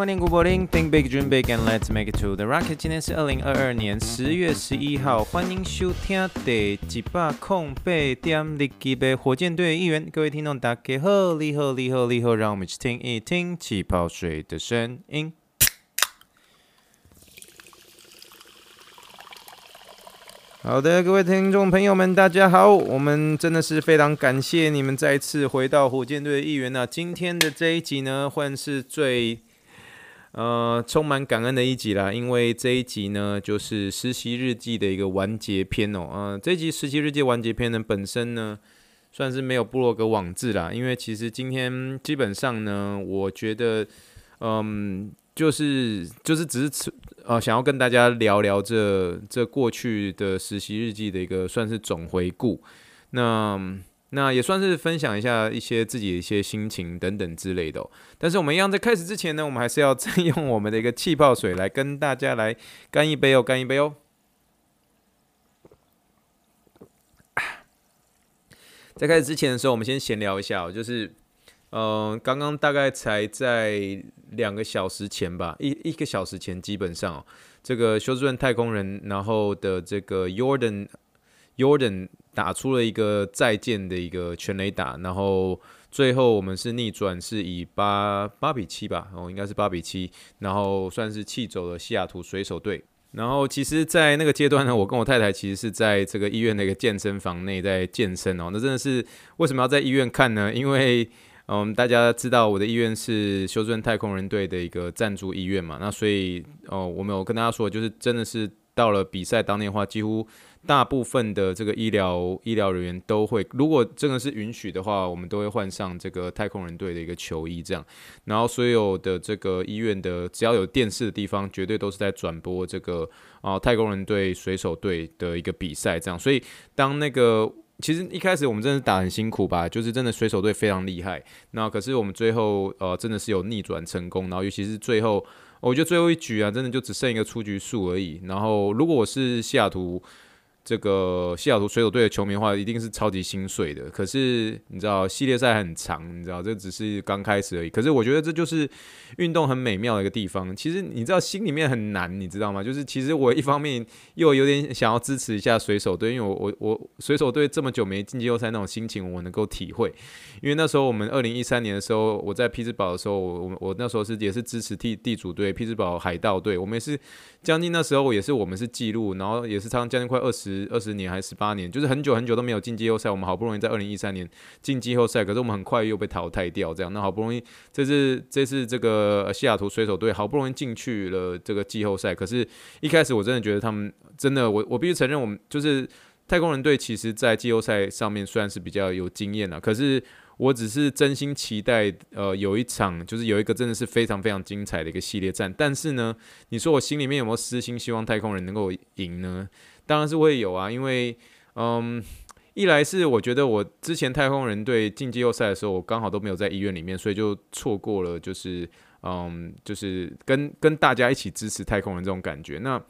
Morning, good morning. Think big, dream big, and let's make it to the rocket. 今天是二零二二年十月十一号，欢迎收听第几百空八点日记的火箭队议员。各位听众，大家好，你好，你好，你好，让我们一起听一听气泡水的声音。好的，各位听众朋友们，大家好，我们真的是非常感谢你们再次回到火箭队的议员啊。今天的这一集呢，会是最。呃，充满感恩的一集啦，因为这一集呢，就是实习日记的一个完结篇哦。呃，这一集实习日记完结篇呢，本身呢，算是没有部落格网志啦，因为其实今天基本上呢，我觉得，嗯，就是就是只是呃，想要跟大家聊聊这这过去的实习日记的一个算是总回顾，那。那也算是分享一下一些自己的一些心情等等之类的哦。但是我们一样在开始之前呢，我们还是要再用我们的一个气泡水来跟大家来干一杯哦，干一杯哦。在开始之前的时候，我们先闲聊一下哦，就是，嗯，刚刚大概才在两个小时前吧，一一个小时前，基本上，这个休斯顿太空人，然后的这个 Jordan。Jordan 打出了一个再见的一个全垒打，然后最后我们是逆转，是以八八比七吧，哦，应该是八比七，然后算是气走了西雅图水手队。然后其实，在那个阶段呢，我跟我太太其实是在这个医院的一个健身房内在健身哦。那真的是为什么要在医院看呢？因为嗯，大家知道我的医院是休斯顿太空人队的一个赞助医院嘛，那所以哦，我们有跟大家说，就是真的是到了比赛当天的话，几乎。大部分的这个医疗医疗人员都会，如果真的是允许的话，我们都会换上这个太空人队的一个球衣，这样。然后所有的这个医院的只要有电视的地方，绝对都是在转播这个啊太空人队水手队的一个比赛，这样。所以当那个其实一开始我们真的是打很辛苦吧，就是真的水手队非常厉害。那可是我们最后呃真的是有逆转成功，然后尤其是最后，我觉得最后一局啊，真的就只剩一个出局数而已。然后如果我是西雅图。这个西雅图水手队的球迷的话，一定是超级心碎的。可是你知道，系列赛很长，你知道，这只是刚开始而已。可是我觉得这就是运动很美妙的一个地方。其实你知道，心里面很难，你知道吗？就是其实我一方面又有点想要支持一下水手队，因为我我我水手队这么久没进季后赛那种心情，我能够体会。因为那时候我们二零一三年的时候，我在匹兹堡的时候，我我那时候是也是支持地地主队匹兹堡海盗队，我们也是将近那时候也是我们是记录，然后也是差将近快二十。二十年还是十八年，就是很久很久都没有进季后赛。我们好不容易在二零一三年进季后赛，可是我们很快又被淘汰掉。这样，那好不容易这次这次这个西雅图水手队好不容易进去了这个季后赛，可是一开始我真的觉得他们真的，我我必须承认，我们就是太空人队，其实在季后赛上面虽然是比较有经验了，可是。我只是真心期待，呃，有一场就是有一个真的是非常非常精彩的一个系列战。但是呢，你说我心里面有没有私心希望太空人能够赢呢？当然是会有啊，因为，嗯，一来是我觉得我之前太空人队进季后赛的时候，我刚好都没有在医院里面，所以就错过了，就是，嗯，就是跟跟大家一起支持太空人这种感觉。那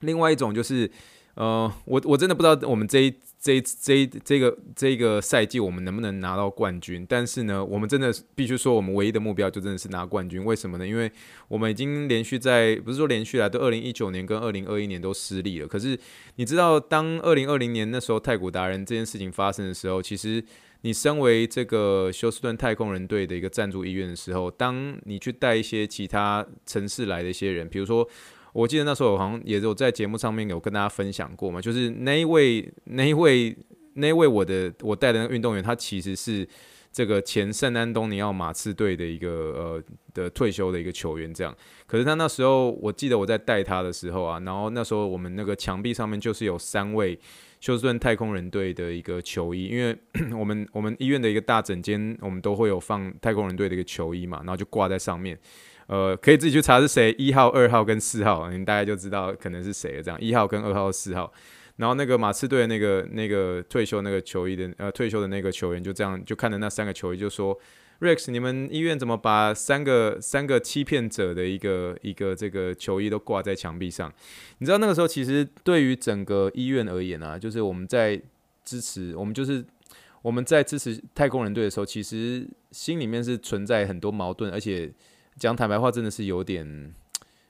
另外一种就是。呃，我我真的不知道我们这一这一这一这个这个赛季我们能不能拿到冠军。但是呢，我们真的必须说，我们唯一的目标就真的是拿冠军。为什么呢？因为我们已经连续在不是说连续来，都二零一九年跟二零二一年都失利了。可是你知道，当二零二零年那时候太古达人这件事情发生的时候，其实你身为这个休斯顿太空人队的一个赞助医院的时候，当你去带一些其他城市来的一些人，比如说。我记得那时候我好像也有在节目上面有跟大家分享过嘛，就是那一位、那一位、那一位我的我带的那个运动员，他其实是这个前圣安东尼奥马刺队的一个呃的退休的一个球员，这样。可是他那时候我记得我在带他的时候啊，然后那时候我们那个墙壁上面就是有三位休斯顿太空人队的一个球衣，因为我们我们医院的一个大诊间，我们都会有放太空人队的一个球衣嘛，然后就挂在上面。呃，可以自己去查是谁，一号、二号跟四号，你大概就知道可能是谁了。这样，一号跟二号、四号，然后那个马刺队那个那个退休那个球衣的呃退休的那个球员就这样就看着那三个球衣就说，Rex，你们医院怎么把三个三个欺骗者的一个一个这个球衣都挂在墙壁上？你知道那个时候其实对于整个医院而言啊，就是我们在支持我们就是我们在支持太空人队的时候，其实心里面是存在很多矛盾，而且讲坦白话真的是有点。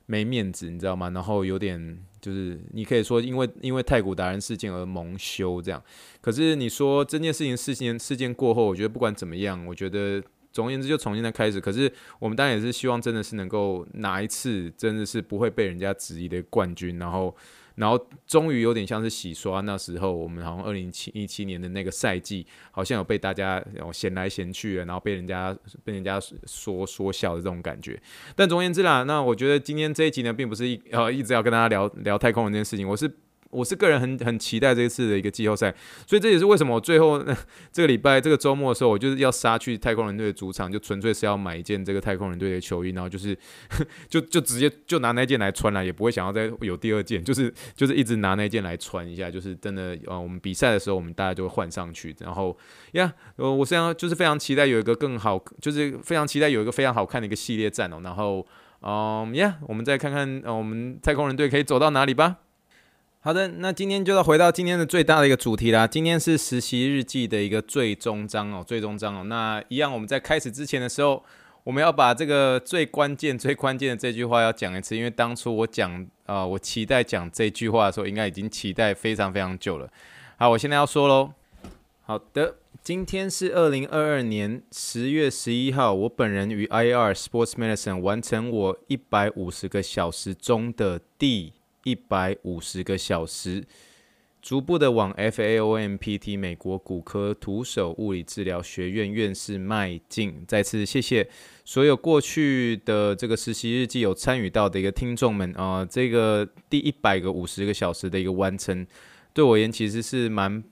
没面子，你知道吗？然后有点就是，你可以说因为因为太古达人事件而蒙羞这样。可是你说这件事情事件事件过后，我觉得不管怎么样，我觉得总而言之就重新的开始。可是我们当然也是希望真的是能够拿一次真的是不会被人家质疑的冠军，然后。然后终于有点像是洗刷，那时候我们好像二零七一七年的那个赛季，好像有被大家闲来闲去，然后被人家被人家说说笑的这种感觉。但总而言之啦，那我觉得今天这一集呢，并不是一呃一直要跟大家聊聊太空人这件事情，我是。我是个人很很期待这一次的一个季后赛，所以这也是为什么我最后 这个礼拜这个周末的时候，我就是要杀去太空人队的主场，就纯粹是要买一件这个太空人队的球衣，然后就是 就就直接就拿那件来穿了，也不会想要再有第二件，就是就是一直拿那件来穿一下，就是真的呃，我们比赛的时候我们大家就会换上去，然后呀，呃，我非常就是非常期待有一个更好，就是非常期待有一个非常好看的一个系列战哦，然后嗯呀，我们再看看呃我们太空人队可以走到哪里吧。好的，那今天就要回到今天的最大的一个主题啦。今天是实习日记的一个最终章哦，最终章哦。那一样，我们在开始之前的时候，我们要把这个最关键、最关键的这句话要讲一次，因为当初我讲啊、呃，我期待讲这句话的时候，应该已经期待非常非常久了。好，我现在要说喽。好的，今天是二零二二年十月十一号，我本人与 IR Sports Medicine 完成我一百五十个小时中的第。一百五十个小时，逐步的往 FAOMPT 美国骨科徒手物理治疗学院院士迈进。再次谢谢所有过去的这个实习日记有参与到的一个听众们啊、这个第一百个五十个小时的一个完成，对我而言其实是蛮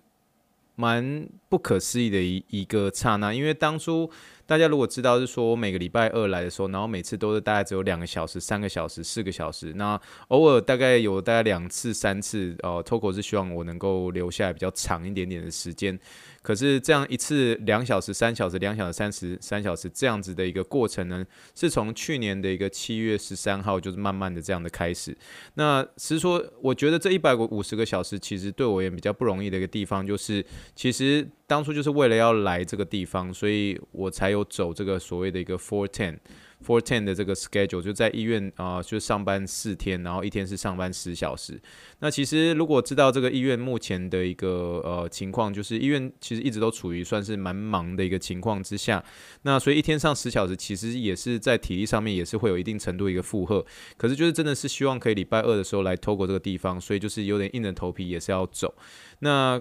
蛮不可思议的一一个刹那，因为当初。大家如果知道是说我每个礼拜二来的时候，然后每次都是大概只有两个小时、三个小时、四个小时，那偶尔大概有大概两次、三次，呃，Toco 是希望我能够留下来比较长一点点的时间。可是这样一次两小时、三小时、两小时、三十三小时这样子的一个过程呢，是从去年的一个七月十三号就是慢慢的这样的开始。那实说，我觉得这一百五十个小时其实对我也比较不容易的一个地方，就是其实当初就是为了要来这个地方，所以我才有走这个所谓的一个 four ten。Four ten 的这个 schedule 就在医院啊、呃，就上班四天，然后一天是上班十小时。那其实如果知道这个医院目前的一个呃情况，就是医院其实一直都处于算是蛮忙的一个情况之下。那所以一天上十小时，其实也是在体力上面也是会有一定程度一个负荷。可是就是真的是希望可以礼拜二的时候来透过这个地方，所以就是有点硬着头皮也是要走。那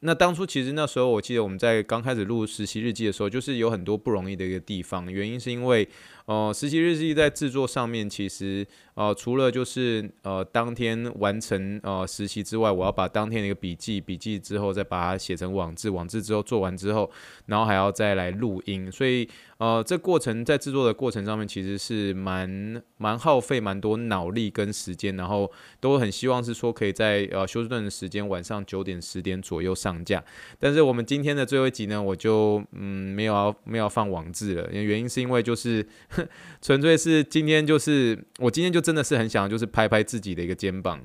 那当初其实那时候我记得我们在刚开始录实习日记的时候，就是有很多不容易的一个地方，原因是因为。哦、呃，实习日记在制作上面，其实呃，除了就是呃当天完成呃实习之外，我要把当天的一个笔记，笔记之后再把它写成网志，网志之后做完之后，然后还要再来录音，所以呃这过程在制作的过程上面，其实是蛮蛮耗费蛮多脑力跟时间，然后都很希望是说可以在呃休斯顿的时间晚上九点十点左右上架，但是我们今天的最后一集呢，我就嗯没有要没有要放网志了，原因是因为就是。纯粹是今天，就是我今天就真的是很想，就是拍拍自己的一个肩膀，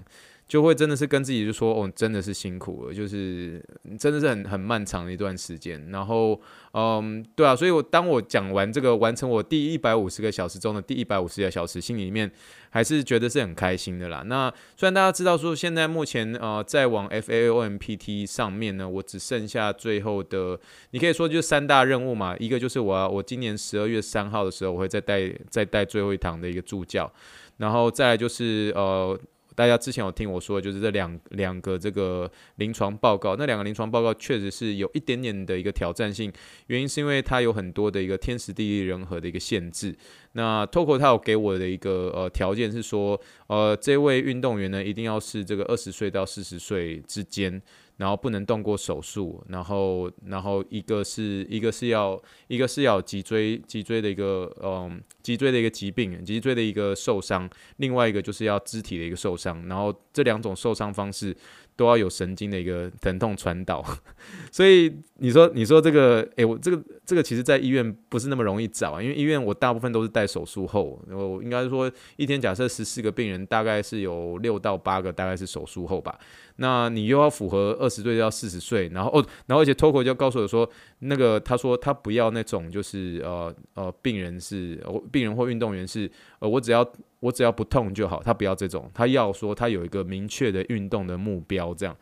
就会真的是跟自己就说，哦，真的是辛苦了，就是真的是很很漫长的一段时间。然后，嗯，对啊，所以我当我讲完这个，完成我第一百五十个小时中的第一百五十个小时，心里面。还是觉得是很开心的啦。那虽然大家知道说，现在目前呃在往 FAOMPT 上面呢，我只剩下最后的，你可以说就是三大任务嘛。一个就是我要我今年十二月三号的时候，我会再带再带最后一堂的一个助教，然后再来就是呃。大家之前有听我说，就是这两两个这个临床报告，那两个临床报告确实是有一点点的一个挑战性，原因是因为它有很多的一个天时地利人和的一个限制。那 Toco 他有给我的一个呃条件是说，呃，这位运动员呢一定要是这个二十岁到四十岁之间。然后不能动过手术，然后然后一个是一个是要一个是要脊椎脊椎的一个嗯脊椎的一个疾病，脊椎的一个受伤，另外一个就是要肢体的一个受伤，然后这两种受伤方式都要有神经的一个疼痛传导。所以你说你说这个，诶、我这个这个其实在医院不是那么容易找，因为医院我大部分都是带手术后，我应该说一天假设十四个病人，大概是有六到八个大概是手术后吧。那你又要符合二十岁到四十岁，然后哦，然后而且 Toco 就告诉我说，那个他说他不要那种就是呃呃病人是病人或运动员是呃我只要我只要不痛就好，他不要这种，他要说他有一个明确的运动的目标这样。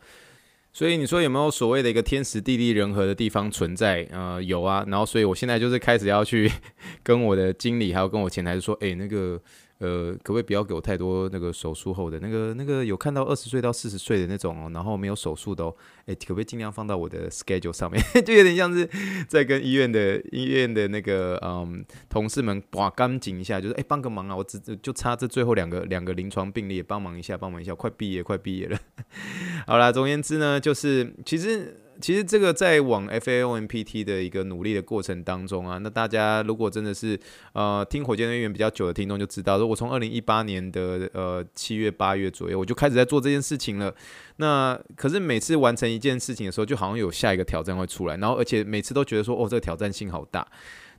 所以你说有没有所谓的一个天时地利人和的地方存在？呃，有啊。然后所以我现在就是开始要去 跟我的经理还有跟我前台说，诶，那个。呃，可不可以不要给我太多那个手术后的那个那个有看到二十岁到四十岁的那种哦，然后没有手术的哦，哎，可不可以尽量放到我的 schedule 上面？就有点像是在跟医院的医院的那个嗯同事们把干净一下，就是哎帮个忙啊，我只就差这最后两个两个临床病例，帮忙一下，帮忙一下，快毕业快毕业了。好啦，总而言之呢，就是其实。其实这个在往 FAOMPT 的一个努力的过程当中啊，那大家如果真的是呃听火箭队员比较久的听众就知道，说我从二零一八年的呃七月八月左右我就开始在做这件事情了。那可是每次完成一件事情的时候，就好像有下一个挑战会出来，然后而且每次都觉得说哦这个挑战性好大。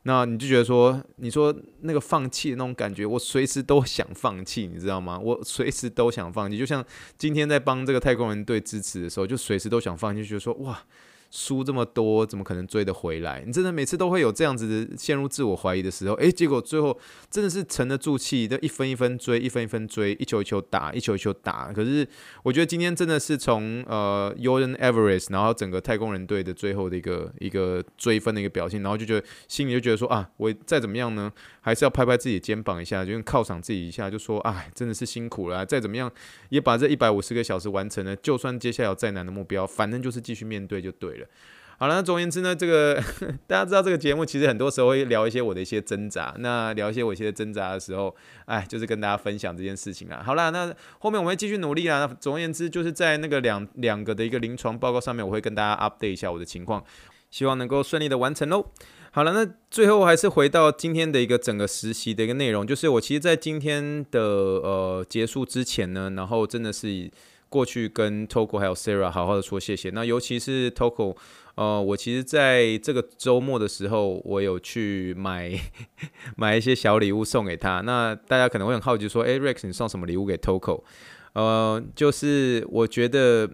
那你就觉得说，你说那个放弃的那种感觉，我随时都想放弃，你知道吗？我随时都想放弃，就像今天在帮这个太空人队支持的时候，就随时都想放弃，就觉得说哇。输这么多，怎么可能追得回来？你真的每次都会有这样子的陷入自我怀疑的时候，诶，结果最后真的是沉得住气，就一分一分追，一分一分追，一球一球打，一球一球打。可是我觉得今天真的是从呃 y o r d a n Everest，然后整个太空人队的最后的一个一个追分的一个表现，然后就觉得心里就觉得说啊，我再怎么样呢，还是要拍拍自己肩膀一下，就犒赏自己一下，就说哎，真的是辛苦了，再怎么样也把这一百五十个小时完成了，就算接下来有再难的目标，反正就是继续面对就对了。好了，那总而言之呢，这个 大家知道这个节目其实很多时候会聊一些我的一些挣扎。那聊一些我一些挣扎的时候，哎，就是跟大家分享这件事情啦。好了，那后面我会继续努力啦。那总而言之，就是在那个两两个的一个临床报告上面，我会跟大家 update 一下我的情况，希望能够顺利的完成喽。好了，那最后还是回到今天的一个整个实习的一个内容，就是我其实在今天的呃结束之前呢，然后真的是过去跟 Toco 还有 Sarah 好好的说谢谢。那尤其是 Toco。呃，我其实在这个周末的时候，我有去买 买一些小礼物送给他。那大家可能会很好奇说，诶，Rex，你送什么礼物给 Toco？呃，就是我觉得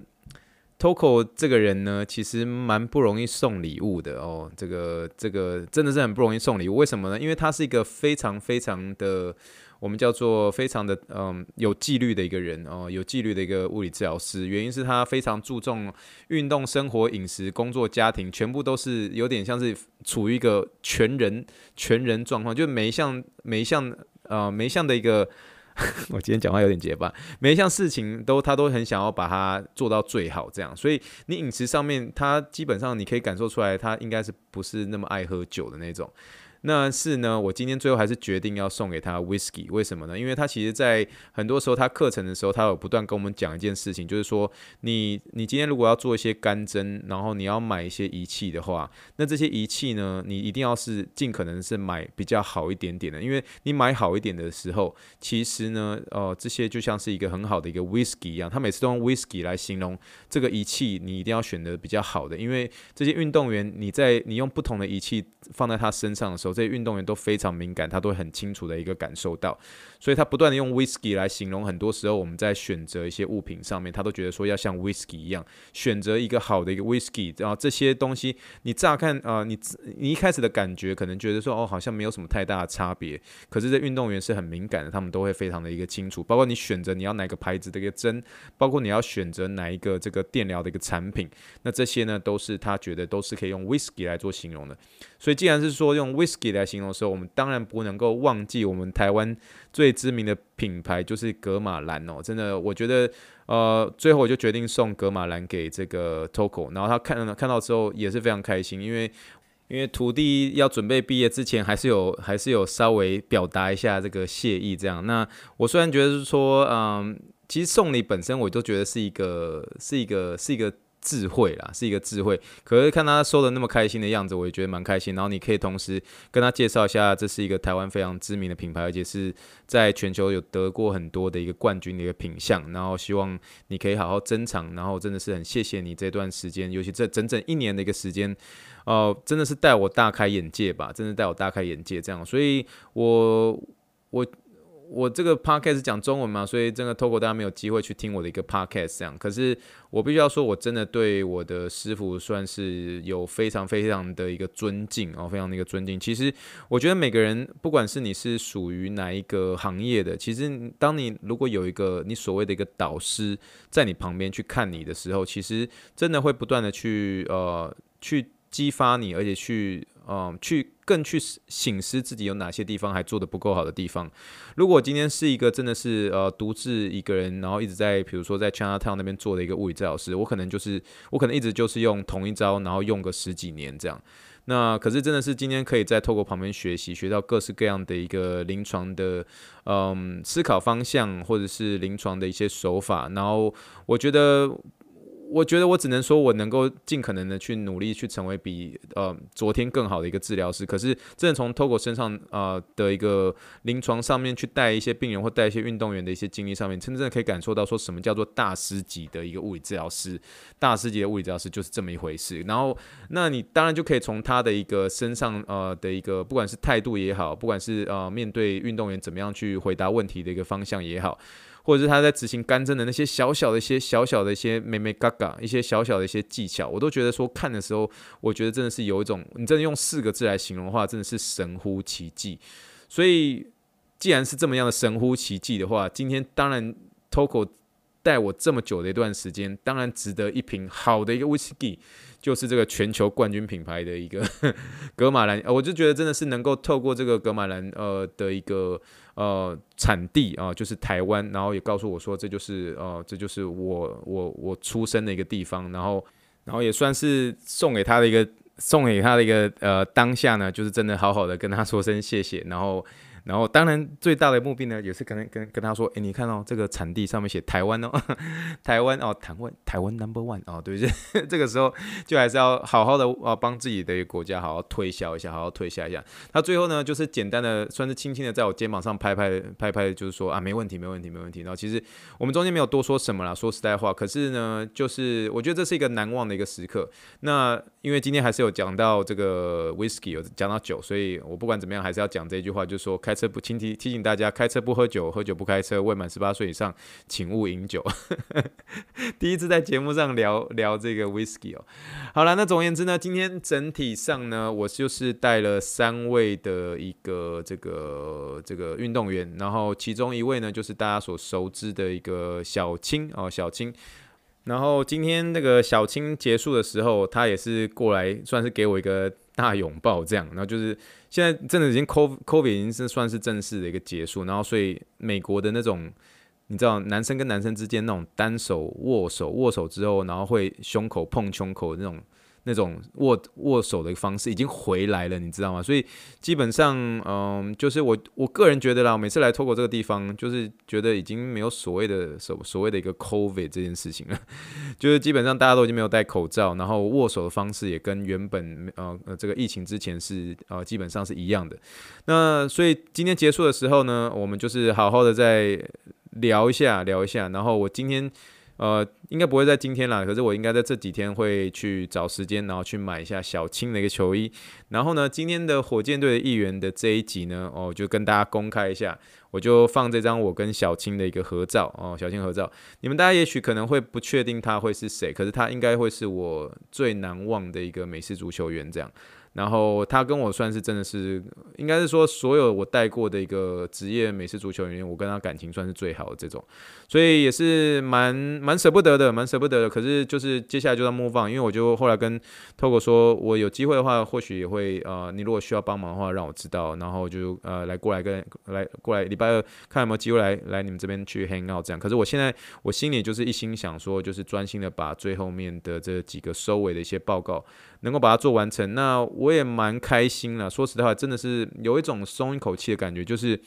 Toco 这个人呢，其实蛮不容易送礼物的哦。这个这个真的是很不容易送礼物，为什么呢？因为他是一个非常非常的。我们叫做非常的嗯有纪律的一个人哦，有纪律的一个物理治疗师。原因是他非常注重运动、生活、饮食、工作、家庭，全部都是有点像是处于一个全人全人状况，就每一项每一项呃每一项的一个，我今天讲话有点结巴，每一项事情都他都很想要把它做到最好，这样。所以你饮食上面，他基本上你可以感受出来，他应该是不是那么爱喝酒的那种。那是呢，我今天最后还是决定要送给他 whisky，为什么呢？因为他其实，在很多时候他课程的时候，他有不断跟我们讲一件事情，就是说，你你今天如果要做一些干针，然后你要买一些仪器的话，那这些仪器呢，你一定要是尽可能是买比较好一点点的，因为你买好一点的时候，其实呢，哦，这些就像是一个很好的一个 whisky 一样，他每次都用 whisky 来形容这个仪器，你一定要选择比较好的，因为这些运动员，你在你用不同的仪器放在他身上的时候。这些运动员都非常敏感，他都很清楚的一个感受到，所以他不断的用 whisky 来形容。很多时候我们在选择一些物品上面，他都觉得说要像 whisky 一样，选择一个好的一个 whisky。然后这些东西你乍看啊、你你一开始的感觉可能觉得说哦，好像没有什么太大的差别。可是这运动员是很敏感的，他们都会非常的一个清楚。包括你选择你要哪个牌子的一个针，包括你要选择哪一个这个电疗的一个产品，那这些呢都是他觉得都是可以用 whisky 来做形容的。所以既然是说用 whisky 来形容的时候，我们当然不能够忘记我们台湾最知名的品牌就是格玛兰哦。真的，我觉得呃，最后我就决定送格玛兰给这个 Toco，然后他看了看到之后也是非常开心，因为因为徒弟要准备毕业之前，还是有还是有稍微表达一下这个谢意这样。那我虽然觉得是说，嗯，其实送礼本身我都觉得是一个是一个是一个。智慧啦，是一个智慧。可是看他说的那么开心的样子，我也觉得蛮开心。然后你可以同时跟他介绍一下，这是一个台湾非常知名的品牌，而且是在全球有得过很多的一个冠军的一个品相。然后希望你可以好好珍藏。然后真的是很谢谢你这段时间，尤其这整整一年的一个时间，哦、呃，真的是带我大开眼界吧，真的带我大开眼界这样。所以我我。我这个 podcast 讲中文嘛，所以真的透过大家没有机会去听我的一个 podcast 这样。可是我必须要说，我真的对我的师傅算是有非常非常的一个尊敬哦，非常的一个尊敬。其实我觉得每个人，不管是你是属于哪一个行业的，其实当你如果有一个你所谓的一个导师在你旁边去看你的时候，其实真的会不断的去呃去激发你，而且去嗯、去。更去醒思自己有哪些地方还做得不够好的地方。如果今天是一个真的是呃独自一个人，然后一直在比如说在 Chinatown 那边做的一个物理治疗师，我可能就是我可能一直就是用同一招，然后用个十几年这样。那可是真的是今天可以在透过旁边学习，学到各式各样的一个临床的嗯思考方向，或者是临床的一些手法。然后我觉得。我觉得我只能说，我能够尽可能的去努力，去成为比呃昨天更好的一个治疗师。可是，真的从 Togo 身上、呃、的一个临床上面去带一些病人或带一些运动员的一些经历上面，真正的可以感受到说什么叫做大师级的一个物理治疗师。大师级的物理治疗师就是这么一回事。然后，那你当然就可以从他的一个身上呃的一个，不管是态度也好，不管是呃面对运动员怎么样去回答问题的一个方向也好。或者是他在执行干针的那些小小的一些小小的一些眉眉角角，一些小小的一些技巧，我都觉得说看的时候，我觉得真的是有一种，你真的用四个字来形容的话，真的是神乎其技。所以，既然是这么样的神乎其技的话，今天当然 TOKO 带我这么久的一段时间，当然值得一瓶好的一个 Whisky。就是这个全球冠军品牌的一个 格玛兰，我就觉得真的是能够透过这个格玛兰呃的一个呃产地啊，就是台湾，然后也告诉我说，这就是呃这就是我我我出生的一个地方，然后然后也算是送给他的一个送给他的一个呃当下呢，就是真的好好的跟他说声谢谢，然后。然后，当然最大的目的呢，也是跟跟跟他说，哎，你看哦，这个产地上面写台湾哦，台湾哦，台湾台湾 number one 哦，对，不 对这个时候就还是要好好的啊，帮自己的国家好好推销一下，好好推销一下。他最后呢，就是简单的，算是轻轻的在我肩膀上拍拍拍拍，就是说啊，没问题，没问题，没问题。然后其实我们中间没有多说什么啦，说实在话，可是呢，就是我觉得这是一个难忘的一个时刻。那因为今天还是有讲到这个 whisky，有讲到酒，所以我不管怎么样，还是要讲这句话，就是说开车不请提提醒大家，开车不喝酒，喝酒不开车。未满十八岁以上，请勿饮酒。第一次在节目上聊聊这个 whisky 哦。好了，那总而言之呢，今天整体上呢，我就是带了三位的一个这个这个运动员，然后其中一位呢，就是大家所熟知的一个小青哦，小青。然后今天那个小青结束的时候，他也是过来，算是给我一个大拥抱这样。然后就是。现在真的已经 COVID COVID 已经是算是正式的一个结束，然后所以美国的那种，你知道男生跟男生之间那种单手握手，握手之后，然后会胸口碰胸口那种。那种握握手的方式已经回来了，你知道吗？所以基本上，嗯，就是我我个人觉得啦，每次来 Togo 这个地方，就是觉得已经没有所谓的所所谓的一个 COVID 这件事情了，就是基本上大家都已经没有戴口罩，然后握手的方式也跟原本呃这个疫情之前是呃基本上是一样的。那所以今天结束的时候呢，我们就是好好的再聊一下聊一下，然后我今天。呃，应该不会在今天啦，可是我应该在这几天会去找时间，然后去买一下小青的一个球衣。然后呢，今天的火箭队的议员的这一集呢，哦，就跟大家公开一下，我就放这张我跟小青的一个合照哦，小青合照。你们大家也许可能会不确定他会是谁，可是他应该会是我最难忘的一个美式足球员这样。然后他跟我算是真的是，应该是说所有我带过的一个职业美式足球员，我跟他感情算是最好的这种，所以也是蛮蛮舍不得的，蛮舍不得的。可是就是接下来就在 move on，因为我就后来跟 Togo 说，我有机会的话，或许也会呃，你如果需要帮忙的话，让我知道，然后就呃来过来跟来过来礼拜二看有没有机会来来你们这边去 hang out 这样。可是我现在我心里就是一心想说，就是专心的把最后面的这几个收尾的一些报告。能够把它做完成，那我也蛮开心了。说实话，真的是有一种松一口气的感觉，就是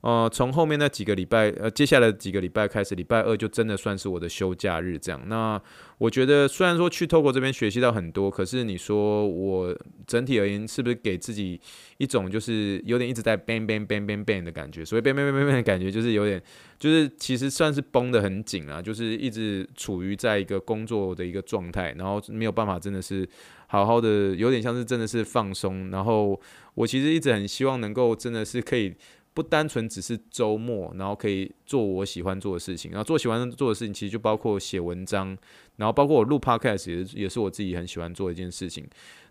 呃，从后面那几个礼拜，呃，接下来几个礼拜开始，礼拜二就真的算是我的休假日，这样。那我觉得，虽然说去透过这边学习到很多，可是你说我整体而言，是不是给自己一种就是有点一直在 bang bang bang bang bang 的感觉？所以 bang bang bang bang 的感觉就是有点，就是其实算是绷得很紧啊，就是一直处于在一个工作的一个状态，然后没有办法真的是好好的，有点像是真的是放松。然后我其实一直很希望能够真的是可以。不单纯只是周末，然后可以做我喜欢做的事情，然后做喜欢做的事情，其实就包括写文章，然后包括我录 podcast 也是也是我自己很喜欢做的一件事情。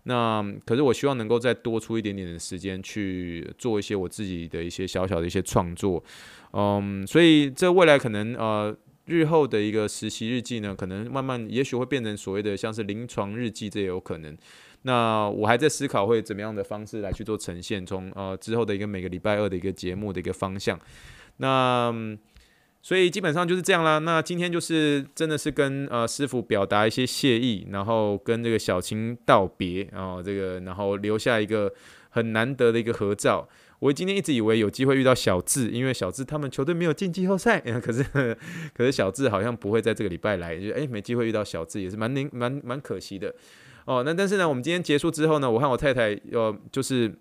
那可是我希望能够再多出一点点的时间去做一些我自己的一些小小的一些创作，嗯，所以这未来可能呃日后的一个实习日记呢，可能慢慢也许会变成所谓的像是临床日记，这也有可能。那我还在思考会怎么样的方式来去做呈现，从呃之后的一个每个礼拜二的一个节目的一个方向。那所以基本上就是这样啦。那今天就是真的是跟呃师傅表达一些谢意，然后跟这个小青道别，然后这个然后留下一个很难得的一个合照。我今天一直以为有机会遇到小智，因为小智他们球队没有进季后赛，可是可是小智好像不会在这个礼拜来，就哎没机会遇到小智也是蛮蛮蛮蛮可惜的。哦，那但是呢，我们今天结束之后呢，我和我太太呃，就是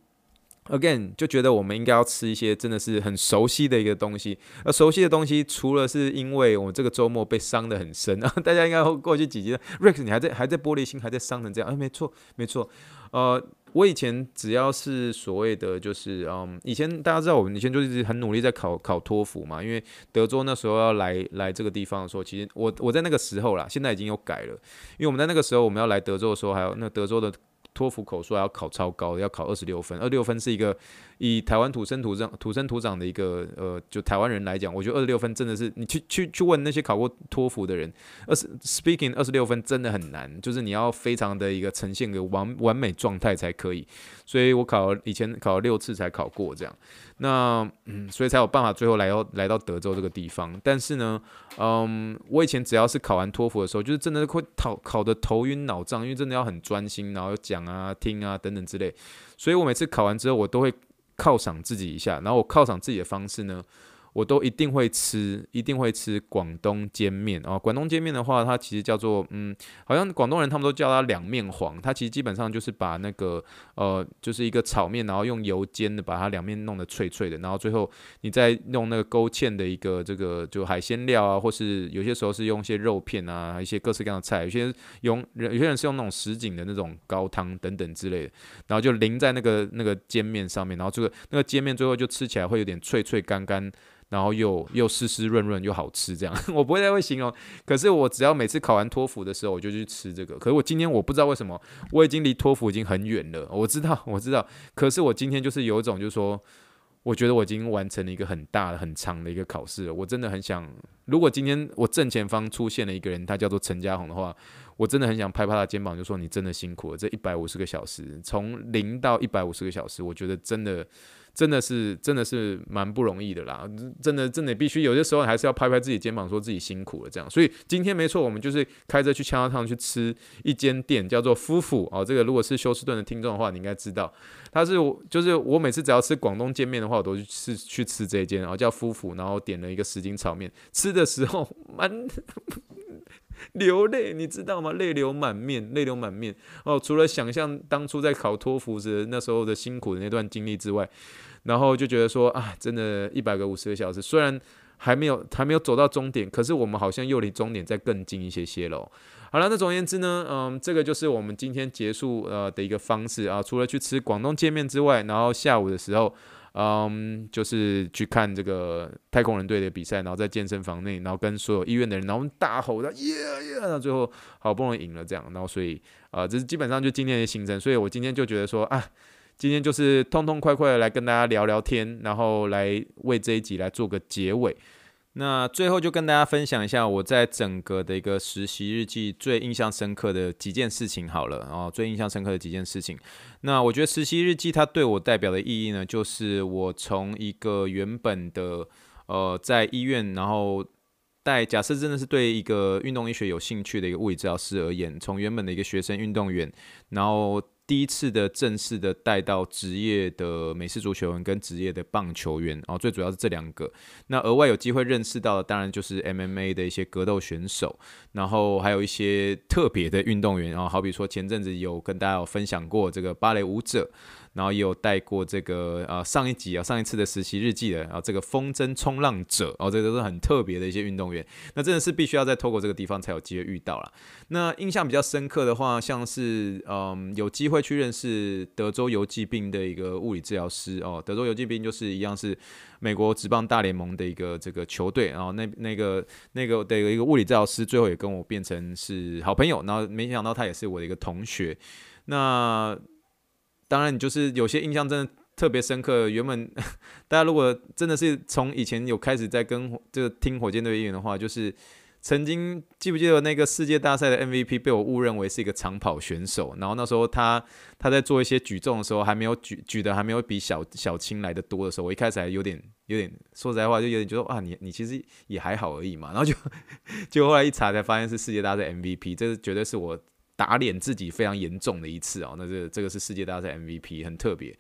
again 就觉得我们应该要吃一些真的是很熟悉的一个东西。而熟悉的东西，除了是因为我这个周末被伤得很深啊，大家应该会过去几集，Rex 你还在还在玻璃心，还在伤成这样，哎，没错没错，呃。我以前只要是所谓的就是嗯，以前大家知道我们以前就是很努力在考考托福嘛，因为德州那时候要来来这个地方的时候，其实我我在那个时候啦，现在已经有改了，因为我们在那个时候我们要来德州的时候，还有那德州的。托福口说还要考超高，要考二十六分。二十六分是一个以台湾土生土长、土生土长的一个呃，就台湾人来讲，我觉得二十六分真的是你去去去问那些考过托福的人，二十 speaking 二十六分真的很难，就是你要非常的一个呈现个完完美状态才可以。所以我考以前考了六次才考过这样。那嗯，所以才有办法最后来到来到德州这个地方。但是呢，嗯，我以前只要是考完托福的时候，就是真的会考考得头晕脑胀，因为真的要很专心，然后讲啊、听啊等等之类。所以我每次考完之后，我都会犒赏自己一下。然后我犒赏自己的方式呢，我都一定会吃，一定会吃广东煎面啊。广东煎面的话，它其实叫做嗯，好像广东人他们都叫它两面黄。它其实基本上就是把那个呃，就是一个炒面，然后用油煎的，把它两面弄得脆脆的，然后最后你再用那个勾芡的一个这个就海鲜料啊，或是有些时候是用一些肉片啊，一些各式各样的菜，有些用有些人是用那种什锦的那种高汤等等之类的，然后就淋在那个那个煎面上面，然后这个那个煎面最后就吃起来会有点脆脆干干。然后又又湿湿润润又好吃，这样 我不会太会形容。可是我只要每次考完托福的时候，我就去吃这个。可是我今天我不知道为什么，我已经离托福已经很远了。我知道，我知道。可是我今天就是有一种，就是说，我觉得我已经完成了一个很大的、很长的一个考试了。我真的很想，如果今天我正前方出现了一个人，他叫做陈嘉宏的话，我真的很想拍拍他肩膀，就说你真的辛苦了。这一百五十个小时，从零到一百五十个小时，我觉得真的。真的是，真的是蛮不容易的啦！真的，真的必须有些时候还是要拍拍自己肩膀，说自己辛苦了这样。所以今天没错，我们就是开车去枪刀烫去吃一间店，叫做夫妇哦。这个如果是休斯顿的听众的话，你应该知道，他是就是我每次只要吃广东煎面的话，我都是去吃这间，然后叫夫妇，然后点了一个十斤炒面，吃的时候蛮。流泪，你知道吗？泪流满面，泪流满面哦。除了想象当初在考托福时那时候的辛苦的那段经历之外，然后就觉得说啊，真的，一百个五十个小时，虽然还没有还没有走到终点，可是我们好像又离终点再更近一些些喽。好了，那总而言之呢，嗯，这个就是我们今天结束呃的一个方式啊。除了去吃广东见面之外，然后下午的时候。嗯就是去看这个太空人队的比赛，然后在健身房内，然后跟所有医院的人，然后大吼的耶耶，然后最后好不容易赢了这样，然后所以啊、这是基本上就今天的行程，所以我今天就觉得说啊，今天就是痛痛快快的来跟大家聊聊天，然后来为这一集来做个结尾。那最后就跟大家分享一下我在整个的一个实习日记最印象深刻的几件事情好了哦，最印象深刻的几件事情。那我觉得实习日记它对我代表的意义呢，就是我从一个原本的呃在医院，然后带假设真的是对一个运动医学有兴趣的一个物理治疗师而言，从原本的一个学生运动员，然后第一次的正式的带到职业的美式足球员跟职业的棒球员哦，最主要是这两个。那额外有机会认识到的，当然就是 MMA 的一些格斗选手，然后还有一些特别的运动员哦，好比说前阵子有跟大家有分享过这个芭蕾舞者。然后也有带过这个呃上一集啊上一次的实习日记的啊这个风筝冲浪者哦，这都是很特别的一些运动员，那真的是必须要在透过这个地方才有机会遇到了。那印象比较深刻的话，像是嗯有机会去认识德州游骑兵的一个物理治疗师哦，德州游骑兵就是一样是美国职棒大联盟的一个这个球队，然后那那个那个的一个物理治疗师最后也跟我变成是好朋友，然后没想到他也是我的一个同学，那。当然，你就是有些印象真的特别深刻。原本 大家如果真的是从以前有开始在跟这个听火箭队演的话，就是曾经记不记得那个世界大赛的 MVP 被我误认为是一个长跑选手，然后那时候他他在做一些举重的时候，还没有举举的还没有比小小青来的多的时候，我一开始还有点有点说实在话，就有点觉得啊，你你其实也还好而已嘛。然后就 就后来一查才发现是世界大赛 MVP，这是绝对是我。打脸自己非常严重的一次啊、哦，那这这个是世界大赛 MVP，很特别。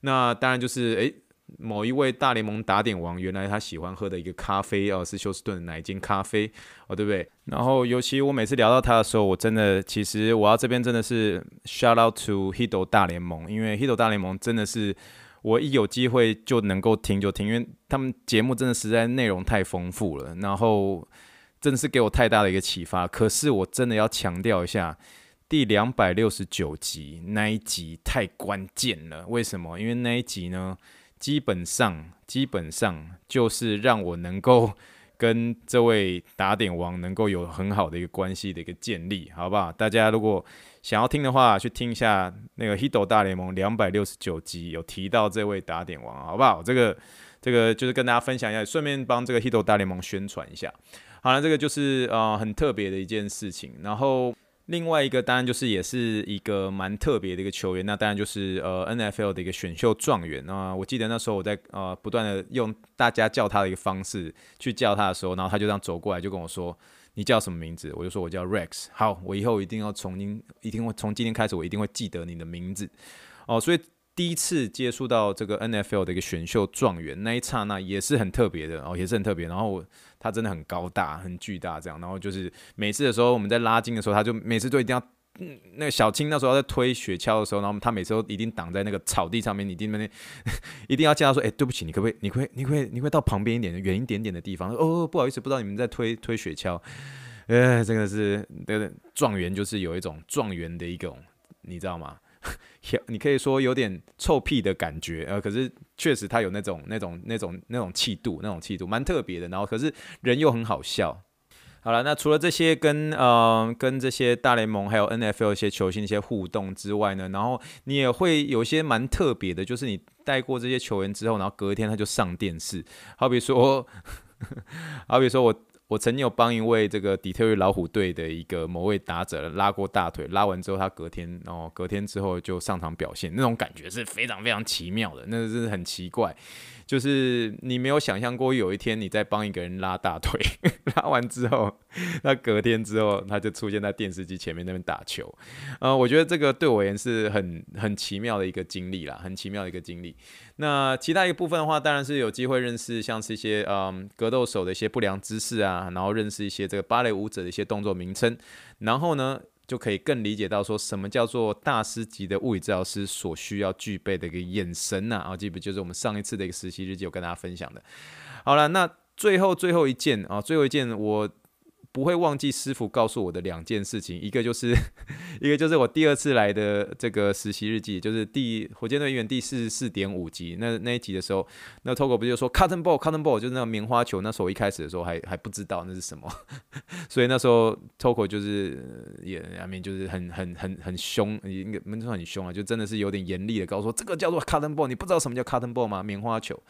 那当然就是诶，某一位大联盟打点王，原来他喜欢喝的一个咖啡哦，是休斯顿的奶精咖啡哦，对不对？然后尤其我每次聊到他的时候，我真的其实我要这边真的是 shout out to Hito 大联盟，因为 Hito 大联盟真的是我一有机会就能够听就听，因为他们节目真的实在内容太丰富了，然后真的是给我太大的一个启发。可是我真的要强调一下。第两百六十九集那一集太关键了，为什么？因为那一集呢，基本上基本上就是让我能够 跟这位打点王能够有很好的一个关系的一个建立，好不好？大家如果想要听的话，去听一下那个《Hito 大联盟》两百六十九集，有提到这位打点王，好不好？这个这个就是跟大家分享一下，顺便帮这个《Hito 大联盟》宣传一下。好了，这个就是呃很特别的一件事情，然后。另外一个当然就是也是一个蛮特别的一个球员，那当然就是呃 NFL 的一个选秀状元。那我记得那时候我在呃不断的用大家叫他的一个方式去叫他的时候，然后他就这样走过来就跟我说：“你叫什么名字？”我就说：“我叫 Rex。”好，我以后一定要从今一定会从今天开始，我一定会记得你的名字哦。所以。第一次接触到这个 NFL 的一个选秀状元那一刹那也是很特别的哦，也是很特别。然后他真的很高大、很巨大这样。然后就是每次的时候我们在拉筋的时候，他就每次都一定要，嗯，那个小青那时候在推雪橇的时候，然后他每次都一定挡在那个草地上面，你一定那 一定要叫他说：“哎，对不起，你可不可以？你可以？你可以？你可以到旁边一点、远一点点的地方？”哦，不好意思，不知道你们在推推雪橇。哎，真的是那个状元就是有一种状元的一种，你知道吗？你可以说有点臭屁的感觉，呃，可是确实他有那种、那种、那种、那种气度，那种气度蛮特别的。然后，可是人又很好笑。好了，那除了这些跟呃跟这些大联盟还有 NFL 一些球星一些互动之外呢，然后你也会有一些蛮特别的，就是你带过这些球员之后，然后隔一天他就上电视。好比说，好比说我。我曾经有帮一位这个底特律老虎队的一个某位打者拉过大腿，拉完之后他隔天，然哦，隔天之后就上场表现，那种感觉是非常非常奇妙的，那是很奇怪。就是你没有想象过有一天你在帮一个人拉大腿，拉完之后，那隔天之后他就出现在电视机前面那边打球。呃，我觉得这个对我而言是很很奇妙的一个经历啦，很奇妙的一个经历。那其他一部分的话，当然是有机会认识像是一些嗯格斗手的一些不良姿势啊，然后认识一些这个芭蕾舞者的一些动作名称，然后呢，就可以更理解到说什么叫做大师级的物理治疗师所需要具备的一个眼神呐，啊，记不就是我们上一次的一个实习日记我跟大家分享的。好了，那最后最后一件啊，最后一件我。不会忘记师傅告诉我的两件事情，一个就是，一个就是我第二次来的这个实习日记，就是第火箭队员第四十四点五集那那一集的时候，那 Togo 不就说 cotton ball cotton ball 就是那个棉花球，那时候我一开始的时候还还不知道那是什么，所以那时候 Togo 就是也下面就是很很很很凶，应该没说很凶啊，就真的是有点严厉的告诉我，这个叫做 cotton ball，你不知道什么叫 cotton ball 吗？棉花球。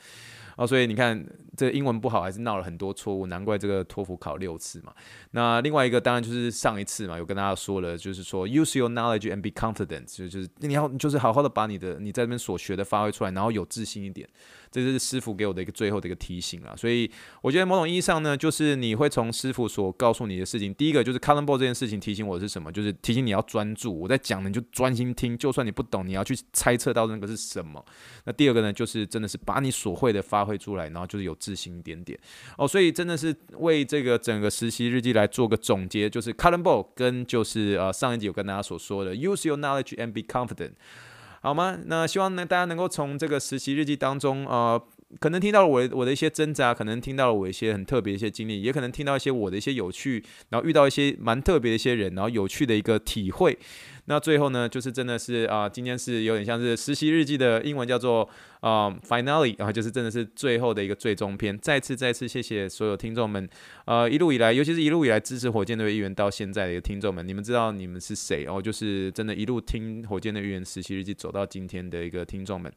哦，所以你看这英文不好，还是闹了很多错误，难怪这个托福考六次嘛。那另外一个当然就是上一次嘛，有跟大家说了，就是说 use your knowledge and be confident，就就是你要就是好好的把你的你在这边所学的发挥出来，然后有自信一点。这就是师傅给我的一个最后的一个提醒啊，所以我觉得某种意义上呢，就是你会从师傅所告诉你的事情，第一个就是 Colin Ball 这件事情提醒我是什么？就是提醒你要专注，我在讲你就专心听，就算你不懂，你要去猜测到那个是什么。那第二个呢，就是真的是把你所会的发挥出来，然后就是有自信一点点哦。所以真的是为这个整个实习日记来做个总结，就是 Colin Ball 跟就是呃上一集有跟大家所说的 Use your knowledge and be confident。好吗？那希望呢，大家能够从这个实习日记当中，呃，可能听到了我我的一些挣扎，可能听到了我一些很特别一些经历，也可能听到一些我的一些有趣，然后遇到一些蛮特别的一些人，然后有趣的一个体会。那最后呢，就是真的是啊、今天是有点像是实习日记的英文叫做啊、，finally，然后，就是真的是最后的一个最终篇。再次再次谢谢所有听众们，呃，一路以来，尤其是一路以来支持火箭队议员到现在的一个听众们，你们知道你们是谁哦？就是真的一路听火箭队议员实习日记走到今天的一个听众们。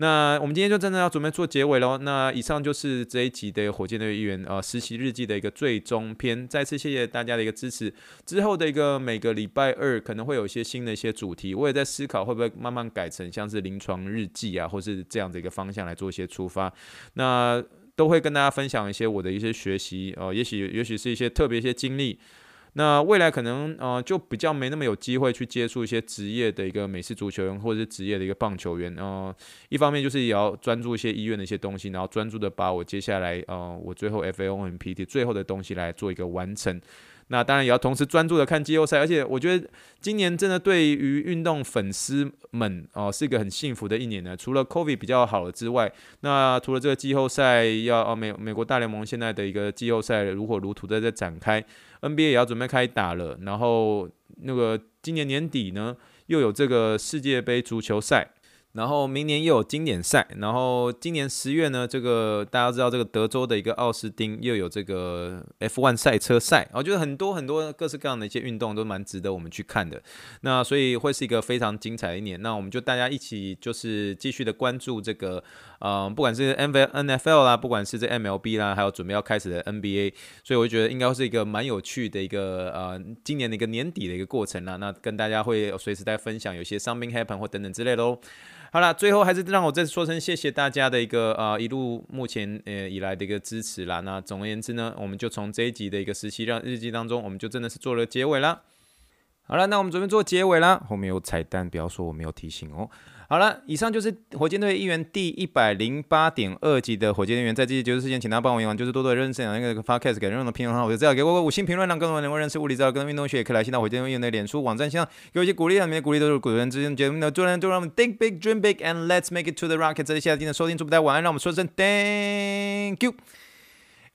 那我们今天就真的要准备做结尾喽。那以上就是这一集的火箭队议员呃实习日记的一个最终篇。再次谢谢大家的一个支持。之后的一个每个礼拜二可能会有一些新的一些主题，我也在思考会不会慢慢改成像是临床日记啊，或是这样的一个方向来做一些出发。那都会跟大家分享一些我的一些学习呃，也许也许是一些特别一些经历。那未来可能呃就比较没那么有机会去接触一些职业的一个美式足球员或者是职业的一个棒球员，呃，一方面就是也要专注一些医院的一些东西，然后专注的把我接下来呃我最后 F A O M P T 最后的东西来做一个完成。那当然也要同时专注的看季后赛，而且我觉得今年真的对于运动粉丝们哦、是一个很幸福的一年呢。除了 COVID 比较好了之外，那除了这个季后赛要哦美美国大联盟现在的一个季后赛如火如荼的在展开，NBA 也要准备开打了，然后那个今年年底呢又有这个世界杯足球赛。然后明年又有经典赛，然后今年十月呢，这个大家知道这个德州的一个奥斯汀又有这个 F1 赛车赛，我觉得很多很多各式各样的一些运动都蛮值得我们去看的。那所以会是一个非常精彩的一年。那我们就大家一起就是继续的关注这个，呃，不管是 NFL 啦，不管是这 MLB 啦，还有准备要开始的 NBA，所以我觉得应该会是一个蛮有趣的一个呃今年的一个年底的一个过程啦。那跟大家会随时在分享有些 something happen 或等等之类的喽。好了，最后还是让我再说声谢谢大家的一个呃一路目前呃以来的一个支持啦。那总而言之呢，我们就从这一集的一个实习日记当中，我们就真的是做了结尾啦。好了，那我们准备做结尾啦。后面有彩蛋，不要说我没有提醒哦。好了，以上就是火箭队议员第一百零八点二集的火箭队员。在这期结束之前，请大家帮我一样，就是多多认识两个 podcast 给任何的评论，我就这样给我个五星评论，让更多人能够认识物理治疗跟运动学，也可以来信到火箭队员的脸书网站上，给我一些鼓励，里面的鼓励都是古人之间节目的做人，就让我们 think big, dream big, and let's make it to the rocket。这里谢谢今天的收听，祝大家晚安，让我们说声 thank you。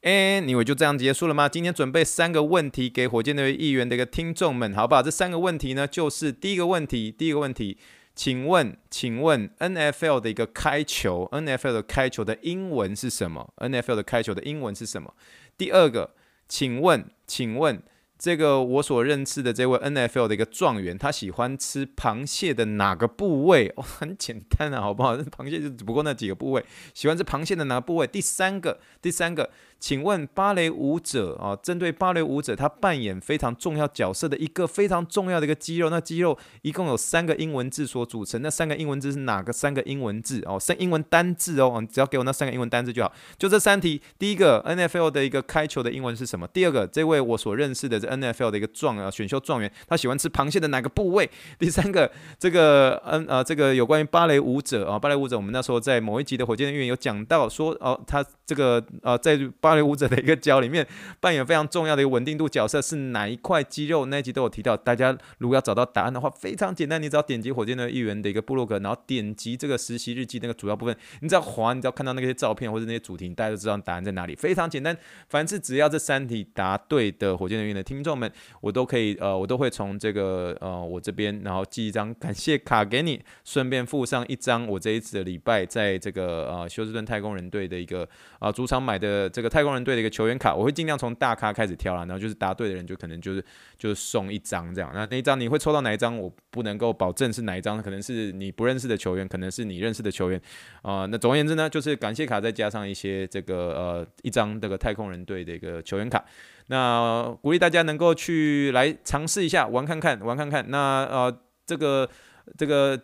And 你以为就这样结束了吗？今天准备三个问题给火箭队议员的一个听众们，好不好？这三个问题呢，就是第一个问题，第一个问题。请问，请问 NFL 的一个开球，NFL 的开球的英文是什么？NFL 的开球的英文是什么？第二个，请问，请问。这个我所认识的这位 NFL 的一个状元，他喜欢吃螃蟹的哪个部位？哦，很简单啊，好不好？螃蟹就只不过那几个部位，喜欢吃螃蟹的哪个部位？第三个，第三个，请问芭蕾舞者啊，针对芭蕾舞者，他扮演非常重要角色的一个非常重要的一个肌肉，那肌肉一共有三个英文字所组成，那三个英文字是哪个三个英文字？哦，三英文单字哦，你只要给我那三个英文单字就好。就这三题，第一个 NFL 的一个开球的英文是什么？第二个，这位我所认识的这 NFL 的一个状啊选秀状元，他喜欢吃螃蟹的哪个部位？第三个，这个嗯啊，这个有关于芭蕾舞者啊，芭蕾舞者，我们那时候在某一集的火箭队员有讲到说，哦，他这个呃，在芭蕾舞者的一个脚里面扮演非常重要的一个稳定度角色是哪一块肌肉？那一集都有提到。大家如果要找到答案的话，非常简单，你只要点击火箭队议员的一个部落格，然后点击这个实习日记那个主要部分，你只要滑，你只要看到那些照片或者那些主题，大家就知道答案在哪里。非常简单，凡是只要这三题答对的火箭队员的听众们，我都可以呃，我都会从这个呃我这边，然后寄一张感谢卡给你，顺便附上一张我这一次的礼拜在这个呃休斯顿太空人队的一个啊、主场买的这个太太空人队的一个球员卡，我会尽量从大咖开始挑啦，然后就是答对的人就可能就是就送一张这样。那那一张你会抽到哪一张？我不能够保证是哪一张，可能是你不认识的球员，可能是你认识的球员啊、呃。那总而言之呢，就是感谢卡再加上一些这个呃一张这个太空人队的一个球员卡。那鼓励大家能够去来尝试一下玩看看，玩看看。那呃这个这个。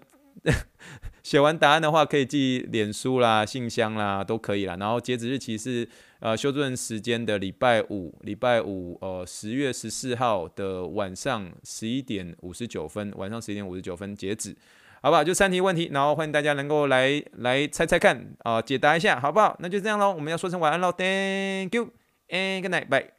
写完答案的话，可以寄脸书啦、信箱啦，都可以啦。然后截止日期是呃休顿时间的礼拜五，礼拜五呃十月十四号的晚上十一点五十九分，晚上十一点五十九分截止，好不好？就三题问题，然后欢迎大家能够来来猜猜看啊、呃，解答一下，好不好？那就这样喽，我们要说声晚安喽，Thank you and good night，bye。